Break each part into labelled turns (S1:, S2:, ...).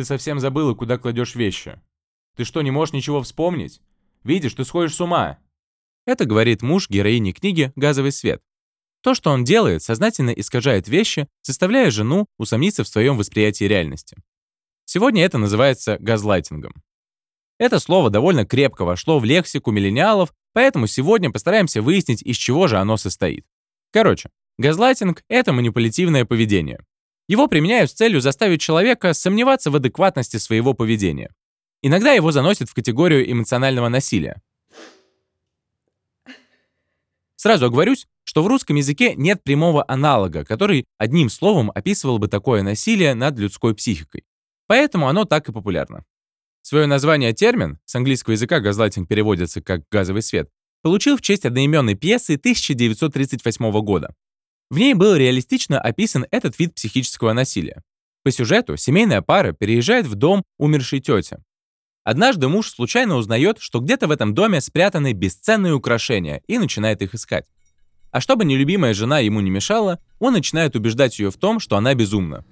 S1: Ты совсем забыла, куда кладешь вещи. Ты что, не можешь ничего вспомнить? Видишь, ты сходишь с ума. Это говорит муж героини книги «Газовый свет». То, что он делает, сознательно искажает вещи, заставляя жену усомниться в своем восприятии реальности. Сегодня это называется газлайтингом. Это слово довольно крепко вошло в лексику миллениалов, поэтому сегодня постараемся выяснить, из чего же оно состоит. Короче, газлайтинг — это манипулятивное поведение. Его применяют с целью заставить человека сомневаться в адекватности своего поведения. Иногда его заносят в категорию эмоционального насилия. Сразу оговорюсь, что в русском языке нет прямого аналога, который одним словом описывал бы такое насилие над людской психикой. Поэтому оно так и популярно. Свое название термин, с английского языка газлайтинг переводится как «газовый свет», получил в честь одноименной пьесы 1938 года. В ней был реалистично описан этот вид психического насилия. По сюжету семейная пара переезжает в дом умершей тети. Однажды муж случайно узнает, что где-то в этом доме спрятаны бесценные украшения и начинает их искать. А чтобы нелюбимая жена ему не мешала, он начинает убеждать ее в том, что она безумна.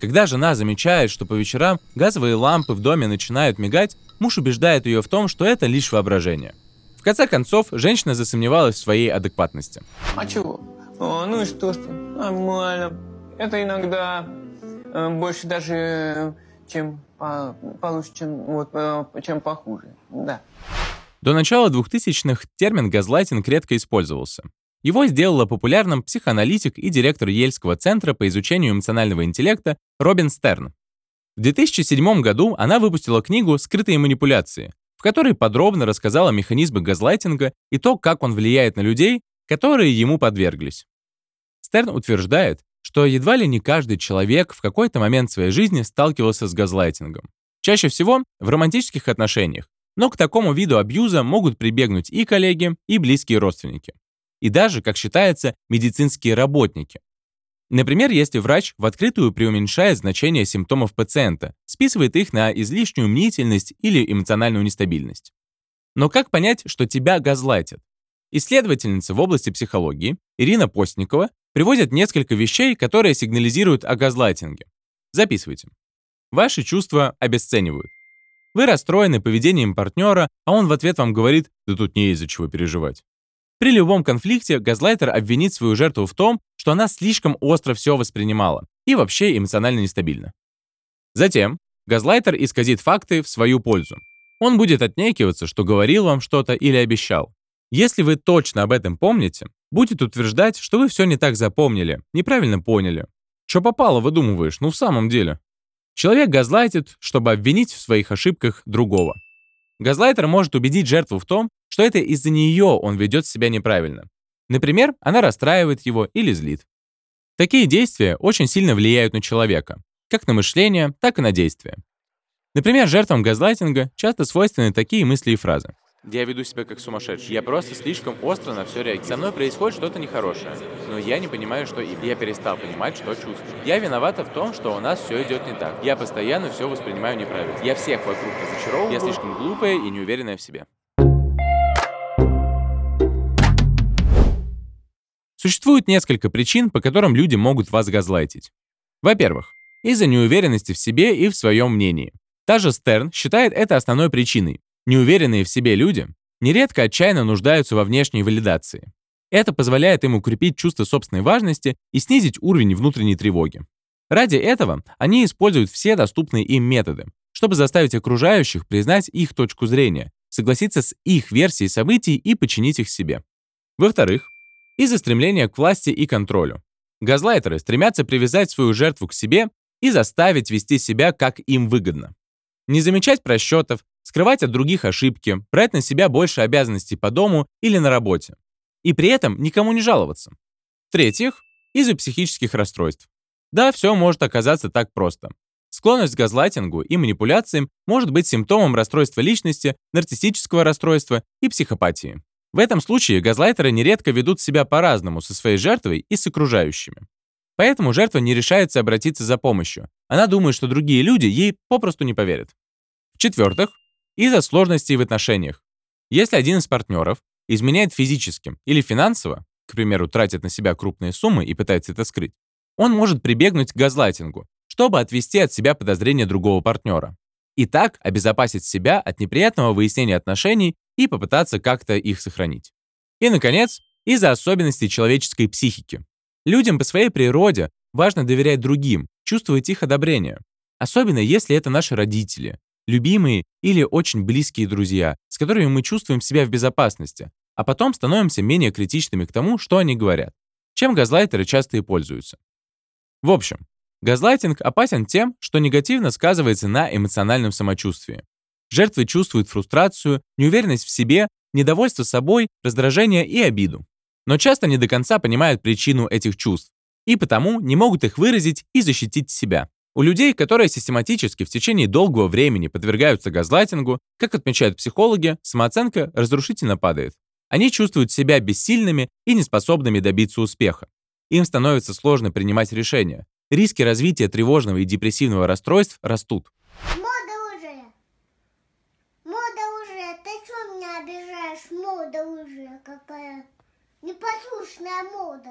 S1: Когда жена замечает, что по вечерам газовые лампы в доме начинают мигать, муж убеждает ее в том, что это лишь воображение. В конце концов, женщина засомневалась в своей адекватности.
S2: А чего? О, ну и что, что? Нормально. Это иногда э, больше даже, э, чем по, получше, чем, вот, э, чем похуже. Да.
S1: До начала 2000-х термин «газлайтинг» редко использовался. Его сделала популярным психоаналитик и директор Ельского центра по изучению эмоционального интеллекта Робин Стерн. В 2007 году она выпустила книгу «Скрытые манипуляции», в которой подробно рассказала механизмы газлайтинга и то, как он влияет на людей, которые ему подверглись. Стерн утверждает, что едва ли не каждый человек в какой-то момент своей жизни сталкивался с газлайтингом. Чаще всего в романтических отношениях, но к такому виду абьюза могут прибегнуть и коллеги, и близкие родственники. И даже, как считается, медицинские работники. Например, если врач в открытую преуменьшает значение симптомов пациента, списывает их на излишнюю мнительность или эмоциональную нестабильность. Но как понять, что тебя газлайтят? Исследовательница в области психологии Ирина Постникова приводит несколько вещей, которые сигнализируют о газлайтинге. Записывайте. Ваши чувства обесценивают. Вы расстроены поведением партнера, а он в ответ вам говорит «да тут не из-за чего переживать». При любом конфликте газлайтер обвинит свою жертву в том, что она слишком остро все воспринимала и вообще эмоционально нестабильна. Затем газлайтер исказит факты в свою пользу. Он будет отнекиваться, что говорил вам что-то или обещал. Если вы точно об этом помните, будет утверждать, что вы все не так запомнили, неправильно поняли. Что попало, выдумываешь, ну в самом деле. Человек газлайтит, чтобы обвинить в своих ошибках другого. Газлайтер может убедить жертву в том, что это из-за нее он ведет себя неправильно. Например, она расстраивает его или злит. Такие действия очень сильно влияют на человека, как на мышление, так и на действия. Например, жертвам газлайтинга часто свойственны такие мысли и фразы. Я веду себя как сумасшедший. Я просто слишком остро на все реагирую. Со мной происходит что-то нехорошее, но я не понимаю, что и я перестал понимать, что чувствую. Я виновата в том, что у нас все идет не так. Я постоянно все воспринимаю неправильно. Я всех вокруг разочаровываю. Я слишком глупая и неуверенная в себе. Существует несколько причин, по которым люди могут вас газлайтить. Во-первых, из-за неуверенности в себе и в своем мнении. Та же Стерн считает это основной причиной, Неуверенные в себе люди нередко отчаянно нуждаются во внешней валидации. Это позволяет им укрепить чувство собственной важности и снизить уровень внутренней тревоги. Ради этого они используют все доступные им методы, чтобы заставить окружающих признать их точку зрения, согласиться с их версией событий и подчинить их себе. Во-вторых, из-за стремления к власти и контролю. Газлайтеры стремятся привязать свою жертву к себе и заставить вести себя, как им выгодно. Не замечать просчетов, скрывать от других ошибки, брать на себя больше обязанностей по дому или на работе. И при этом никому не жаловаться. В-третьих, из-за психических расстройств. Да, все может оказаться так просто. Склонность к газлайтингу и манипуляциям может быть симптомом расстройства личности, нарциссического расстройства и психопатии. В этом случае газлайтеры нередко ведут себя по-разному со своей жертвой и с окружающими. Поэтому жертва не решается обратиться за помощью. Она думает, что другие люди ей попросту не поверят. В-четвертых, из-за сложностей в отношениях. Если один из партнеров изменяет физически или финансово, к примеру, тратит на себя крупные суммы и пытается это скрыть, он может прибегнуть к газлайтингу, чтобы отвести от себя подозрения другого партнера. И так обезопасить себя от неприятного выяснения отношений и попытаться как-то их сохранить. И, наконец, из-за особенностей человеческой психики. Людям по своей природе важно доверять другим, чувствовать их одобрение. Особенно если это наши родители, любимые или очень близкие друзья, с которыми мы чувствуем себя в безопасности, а потом становимся менее критичными к тому, что они говорят, чем газлайтеры часто и пользуются. В общем, газлайтинг опасен тем, что негативно сказывается на эмоциональном самочувствии. Жертвы чувствуют фрустрацию, неуверенность в себе, недовольство собой, раздражение и обиду. Но часто не до конца понимают причину этих чувств, и потому не могут их выразить и защитить себя. У людей, которые систематически в течение долгого времени подвергаются газлайтингу, как отмечают психологи, самооценка разрушительно падает. Они чувствуют себя бессильными и неспособными добиться успеха. Им становится сложно принимать решения. Риски развития тревожного и депрессивного расстройств растут.
S3: Мода уже. Мода уже. Ты что меня обижаешь? Мода уже какая. Непослушная мода.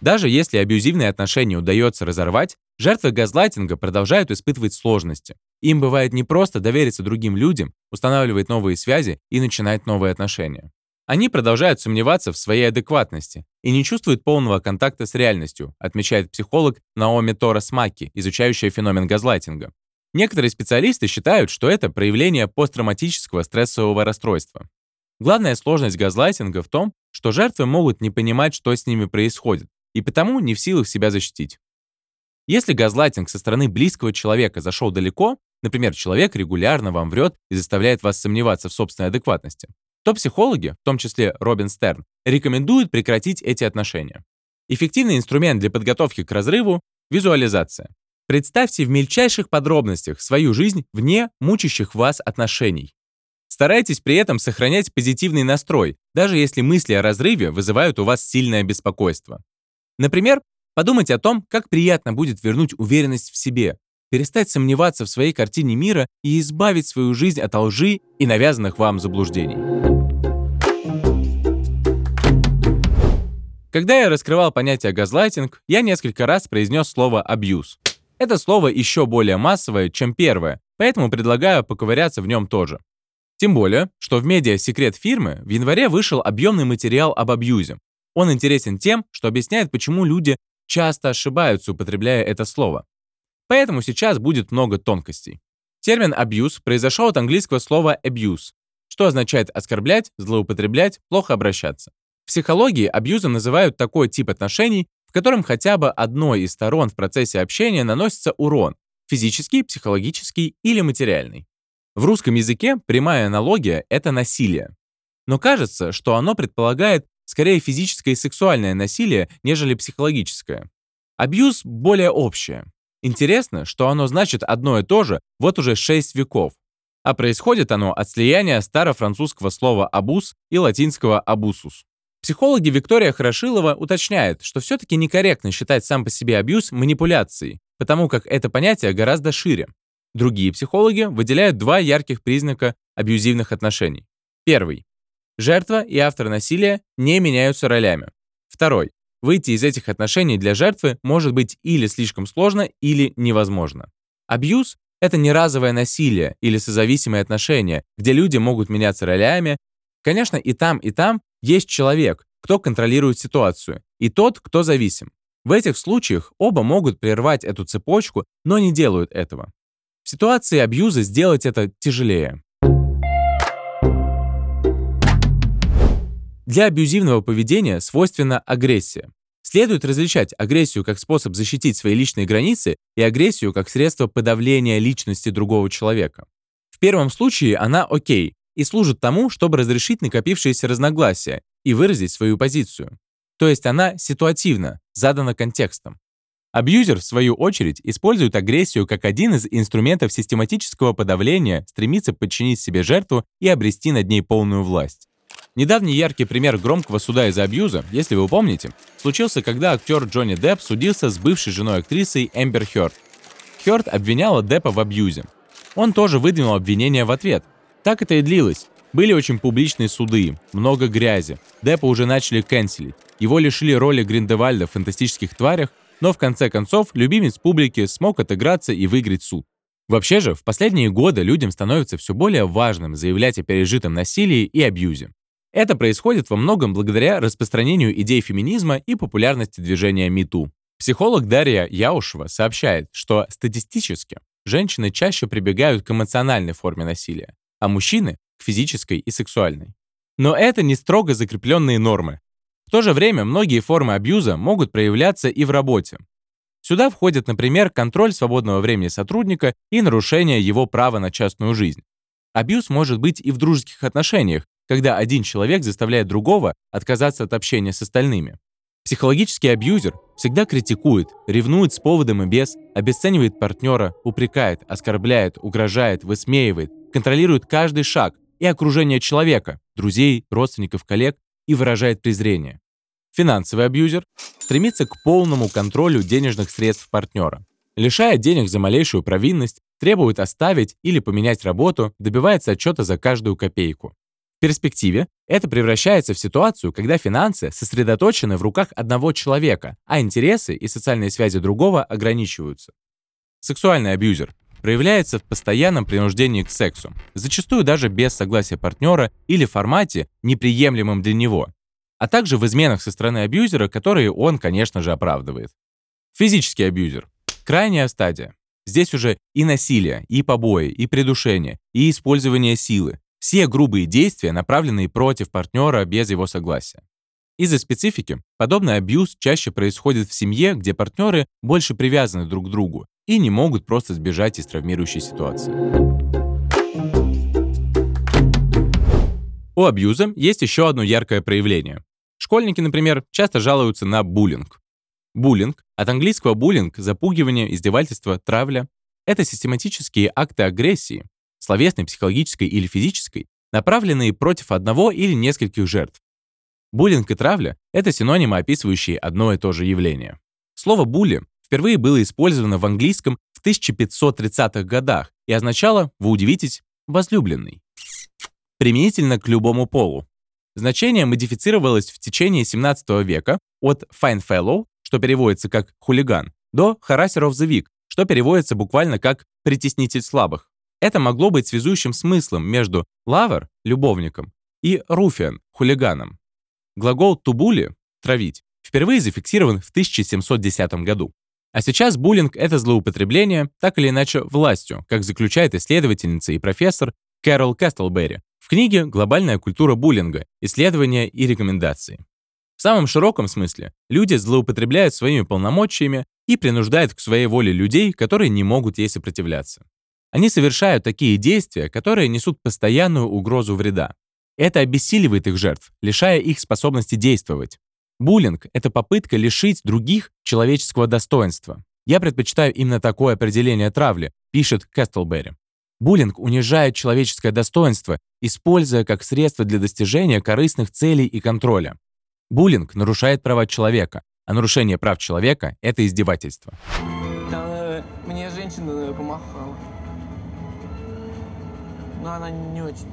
S1: Даже если абьюзивные отношения удается разорвать, жертвы газлайтинга продолжают испытывать сложности. Им бывает непросто довериться другим людям, устанавливать новые связи и начинать новые отношения. Они продолжают сомневаться в своей адекватности и не чувствуют полного контакта с реальностью, отмечает психолог Наоми Торас Маки, изучающая феномен газлайтинга. Некоторые специалисты считают, что это проявление посттравматического стрессового расстройства. Главная сложность газлайтинга в том, что жертвы могут не понимать, что с ними происходит, и потому не в силах себя защитить. Если газлайтинг со стороны близкого человека зашел далеко, например, человек регулярно вам врет и заставляет вас сомневаться в собственной адекватности, то психологи, в том числе Робин Стерн, рекомендуют прекратить эти отношения. Эффективный инструмент для подготовки к разрыву – визуализация. Представьте в мельчайших подробностях свою жизнь вне мучащих вас отношений. Старайтесь при этом сохранять позитивный настрой, даже если мысли о разрыве вызывают у вас сильное беспокойство. Например, подумайте о том, как приятно будет вернуть уверенность в себе, перестать сомневаться в своей картине мира и избавить свою жизнь от лжи и навязанных вам заблуждений. Когда я раскрывал понятие газлайтинг, я несколько раз произнес слово «абьюз». Это слово еще более массовое, чем первое, поэтому предлагаю поковыряться в нем тоже. Тем более, что в медиа «Секрет фирмы» в январе вышел объемный материал об абьюзе. Он интересен тем, что объясняет, почему люди часто ошибаются, употребляя это слово. Поэтому сейчас будет много тонкостей. Термин «абьюз» произошел от английского слова «abuse», что означает оскорблять, злоупотреблять, плохо обращаться. В психологии абьюзом называют такой тип отношений, в котором хотя бы одной из сторон в процессе общения наносится урон – физический, психологический или материальный. В русском языке прямая аналогия — это насилие. Но кажется, что оно предполагает скорее физическое и сексуальное насилие, нежели психологическое. Абьюз более общее. Интересно, что оно значит одно и то же вот уже 6 веков. А происходит оно от слияния старофранцузского слова «абуз» и латинского «абусус». Психологи Виктория Хорошилова уточняет, что все-таки некорректно считать сам по себе абьюз манипуляцией, потому как это понятие гораздо шире. Другие психологи выделяют два ярких признака абьюзивных отношений. Первый. Жертва и автор насилия не меняются ролями. Второй. Выйти из этих отношений для жертвы может быть или слишком сложно, или невозможно. Абьюз — это не разовое насилие или созависимые отношения, где люди могут меняться ролями. Конечно, и там, и там есть человек, кто контролирует ситуацию, и тот, кто зависим. В этих случаях оба могут прервать эту цепочку, но не делают этого. В ситуации абьюза сделать это тяжелее. Для абьюзивного поведения свойственна агрессия. Следует различать агрессию как способ защитить свои личные границы и агрессию как средство подавления личности другого человека. В первом случае она окей и служит тому, чтобы разрешить накопившиеся разногласия и выразить свою позицию. То есть она ситуативна, задана контекстом. Абьюзер, в свою очередь, использует агрессию как один из инструментов систематического подавления, стремится подчинить себе жертву и обрести над ней полную власть. Недавний яркий пример громкого суда из-за абьюза, если вы помните, случился, когда актер Джонни Депп судился с бывшей женой актрисы Эмбер Хёрд. Хёрд обвиняла Деппа в абьюзе. Он тоже выдвинул обвинение в ответ. Так это и длилось. Были очень публичные суды, много грязи. Деппа уже начали канцелить. Его лишили роли Гриндевальда в «Фантастических тварях», но в конце концов любимец публики смог отыграться и выиграть суд. Вообще же, в последние годы людям становится все более важным заявлять о пережитом насилии и абьюзе. Это происходит во многом благодаря распространению идей феминизма и популярности движения МИТУ. Психолог Дарья Яушева сообщает, что статистически женщины чаще прибегают к эмоциональной форме насилия, а мужчины — к физической и сексуальной. Но это не строго закрепленные нормы. В то же время многие формы абьюза могут проявляться и в работе. Сюда входят, например, контроль свободного времени сотрудника и нарушение его права на частную жизнь. Абьюз может быть и в дружеских отношениях, когда один человек заставляет другого отказаться от общения с остальными. Психологический абьюзер всегда критикует, ревнует с поводом и без, обесценивает партнера, упрекает, оскорбляет, угрожает, высмеивает, контролирует каждый шаг и окружение человека, друзей, родственников, коллег и выражает презрение. Финансовый абьюзер стремится к полному контролю денежных средств партнера. Лишая денег за малейшую провинность, требует оставить или поменять работу, добивается отчета за каждую копейку. В перспективе это превращается в ситуацию, когда финансы сосредоточены в руках одного человека, а интересы и социальные связи другого ограничиваются. Сексуальный абьюзер проявляется в постоянном принуждении к сексу, зачастую даже без согласия партнера или формате, неприемлемом для него, а также в изменах со стороны абьюзера, которые он, конечно же, оправдывает. Физический абьюзер. Крайняя стадия. Здесь уже и насилие, и побои, и придушение, и использование силы. Все грубые действия, направленные против партнера без его согласия. Из-за специфики подобный абьюз чаще происходит в семье, где партнеры больше привязаны друг к другу и не могут просто сбежать из травмирующей ситуации. У абьюза есть еще одно яркое проявление. Школьники, например, часто жалуются на буллинг. Буллинг, от английского буллинг, запугивание, издевательство, травля — это систематические акты агрессии, словесной, психологической или физической, направленные против одного или нескольких жертв. Буллинг и травля — это синонимы, описывающие одно и то же явление. Слово «булли» впервые было использовано в английском в 1530-х годах и означало, вы удивитесь, «возлюбленный». Применительно к любому полу. Значение модифицировалось в течение 17 века от «fine fellow», что переводится как «хулиган», до «harasser of the weak», что переводится буквально как «притеснитель слабых». Это могло быть связующим смыслом между lover — любовником и ruffian — хулиганом. Глагол bully — травить впервые зафиксирован в 1710 году. А сейчас буллинг — это злоупотребление, так или иначе, властью, как заключает исследовательница и профессор Кэрол Кэстлберри в книге «Глобальная культура буллинга. Исследования и рекомендации». В самом широком смысле люди злоупотребляют своими полномочиями и принуждают к своей воле людей, которые не могут ей сопротивляться. Они совершают такие действия, которые несут постоянную угрозу вреда. Это обессиливает их жертв, лишая их способности действовать. Буллинг — это попытка лишить других человеческого достоинства. Я предпочитаю именно такое определение травли, пишет Кэстлберри. Буллинг унижает человеческое достоинство, используя как средство для достижения корыстных целей и контроля. Буллинг нарушает права человека, а нарушение прав человека — это издевательство.
S2: Мне женщина помахала. Но она не очень.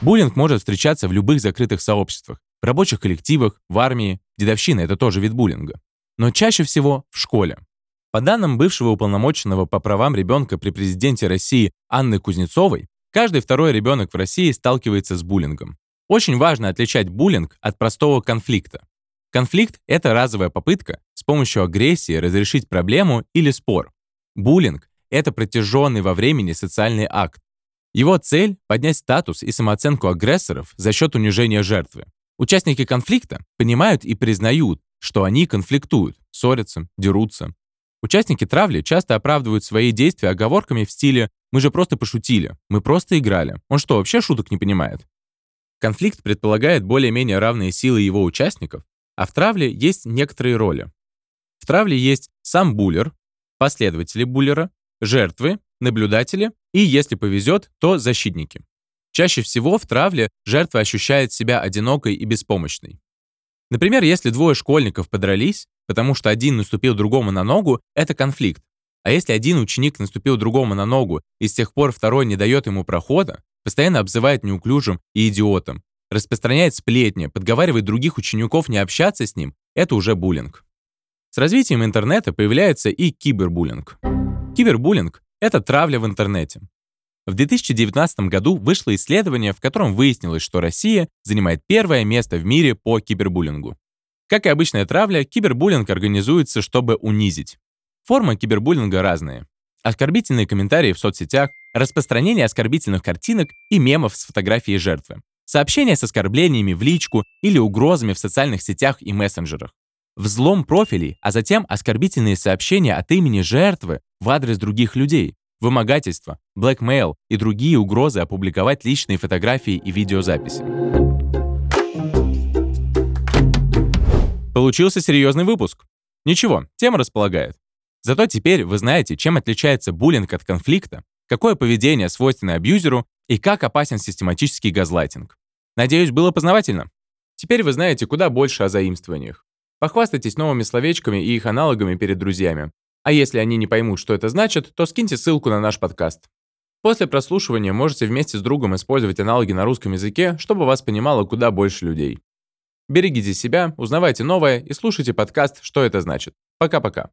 S1: Буллинг может встречаться в любых закрытых сообществах, в рабочих коллективах, в армии, дедовщина — это тоже вид буллинга. Но чаще всего в школе. По данным бывшего уполномоченного по правам ребенка при президенте России Анны Кузнецовой, каждый второй ребенок в России сталкивается с буллингом. Очень важно отличать буллинг от простого конфликта. Конфликт — это разовая попытка с помощью агрессии разрешить проблему или спор. Буллинг — это протяженный во времени социальный акт. Его цель — поднять статус и самооценку агрессоров за счет унижения жертвы. Участники конфликта понимают и признают, что они конфликтуют, ссорятся, дерутся. Участники травли часто оправдывают свои действия оговорками в стиле «мы же просто пошутили, мы просто играли, он что, вообще шуток не понимает?» Конфликт предполагает более-менее равные силы его участников, а в травле есть некоторые роли. В травле есть сам буллер, последователи буллера, жертвы, наблюдатели и, если повезет, то защитники. Чаще всего в травле жертва ощущает себя одинокой и беспомощной. Например, если двое школьников подрались, потому что один наступил другому на ногу, это конфликт. А если один ученик наступил другому на ногу и с тех пор второй не дает ему прохода, постоянно обзывает неуклюжим и идиотом, распространяет сплетни, подговаривает других учеников не общаться с ним, это уже буллинг. С развитием интернета появляется и кибербуллинг. Кибербуллинг — это травля в интернете. В 2019 году вышло исследование, в котором выяснилось, что Россия занимает первое место в мире по кибербуллингу. Как и обычная травля, кибербуллинг организуется, чтобы унизить. Формы кибербуллинга разные. Оскорбительные комментарии в соцсетях, распространение оскорбительных картинок и мемов с фотографией жертвы, сообщения с оскорблениями в личку или угрозами в социальных сетях и мессенджерах, взлом профилей, а затем оскорбительные сообщения от имени жертвы в адрес других людей, вымогательство, блэкмейл и другие угрозы опубликовать личные фотографии и видеозаписи. Получился серьезный выпуск. Ничего, тема располагает. Зато теперь вы знаете, чем отличается буллинг от конфликта, какое поведение свойственно абьюзеру и как опасен систематический газлайтинг. Надеюсь, было познавательно. Теперь вы знаете куда больше о заимствованиях. Похвастайтесь новыми словечками и их аналогами перед друзьями. А если они не поймут, что это значит, то скиньте ссылку на наш подкаст. После прослушивания можете вместе с другом использовать аналоги на русском языке, чтобы вас понимало куда больше людей. Берегите себя, узнавайте новое и слушайте подкаст «Что это значит». Пока-пока.